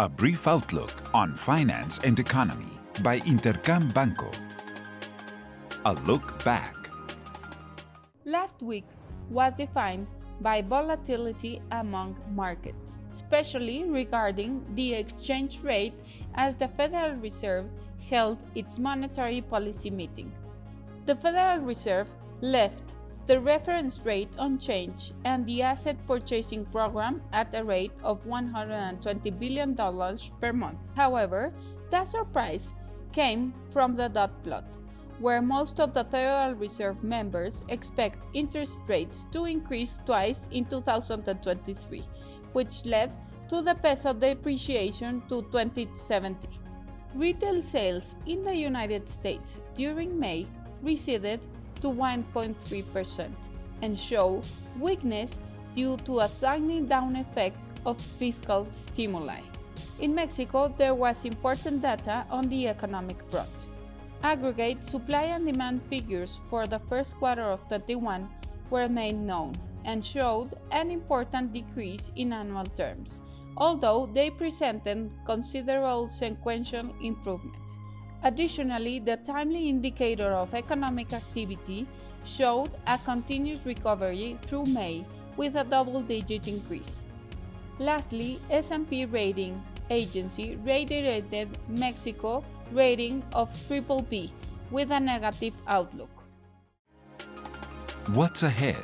A brief outlook on finance and economy by Intercam Banco. A look back. Last week was defined by volatility among markets, especially regarding the exchange rate as the Federal Reserve held its monetary policy meeting. The Federal Reserve left the reference rate unchanged and the asset purchasing program at a rate of $120 billion per month. However, the surprise came from the dot plot, where most of the Federal Reserve members expect interest rates to increase twice in 2023, which led to the peso depreciation to 2070. Retail sales in the United States during May receded to 1.3% and show weakness due to a tightening down effect of fiscal stimuli. In Mexico, there was important data on the economic front. Aggregate supply and demand figures for the first quarter of 21 were made known and showed an important decrease in annual terms, although they presented considerable sequential improvement. Additionally, the timely indicator of economic activity showed a continuous recovery through May with a double-digit increase. Lastly, S&P rating agency rated Mexico rating of triple B with a negative outlook. What's ahead?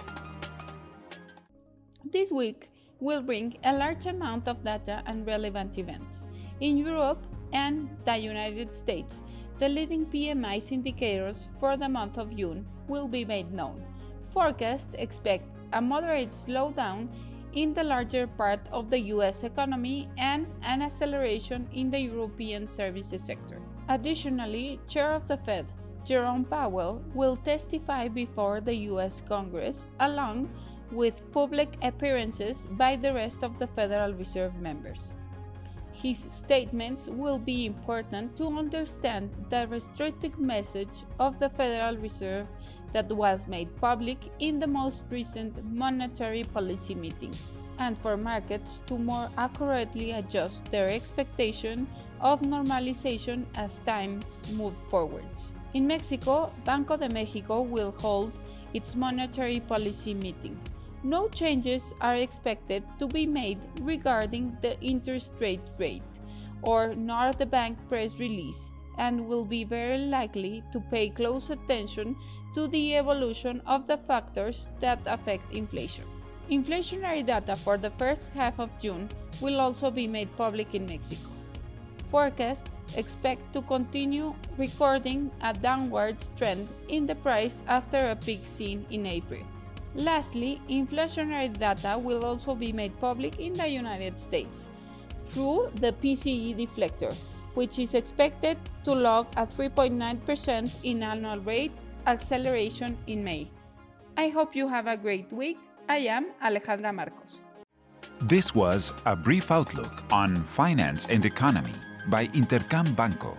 This week will bring a large amount of data and relevant events. In Europe, and the United States, the leading PMI indicators for the month of June will be made known. Forecasts expect a moderate slowdown in the larger part of the US economy and an acceleration in the European services sector. Additionally, Chair of the Fed, Jerome Powell, will testify before the US Congress along with public appearances by the rest of the Federal Reserve members. His statements will be important to understand the restrictive message of the Federal Reserve that was made public in the most recent monetary policy meeting, and for markets to more accurately adjust their expectation of normalization as times move forwards. In Mexico, Banco de Mexico will hold its monetary policy meeting no changes are expected to be made regarding the interest rate rate or nor the bank press release and will be very likely to pay close attention to the evolution of the factors that affect inflation. Inflationary data for the first half of June will also be made public in Mexico. Forecasts expect to continue recording a downward trend in the price after a peak seen in April. Lastly, inflationary data will also be made public in the United States through the PCE deflator, which is expected to log a 3.9% in annual rate acceleration in May. I hope you have a great week. I am Alejandra Marcos. This was a brief outlook on finance and economy by Intercam Banco.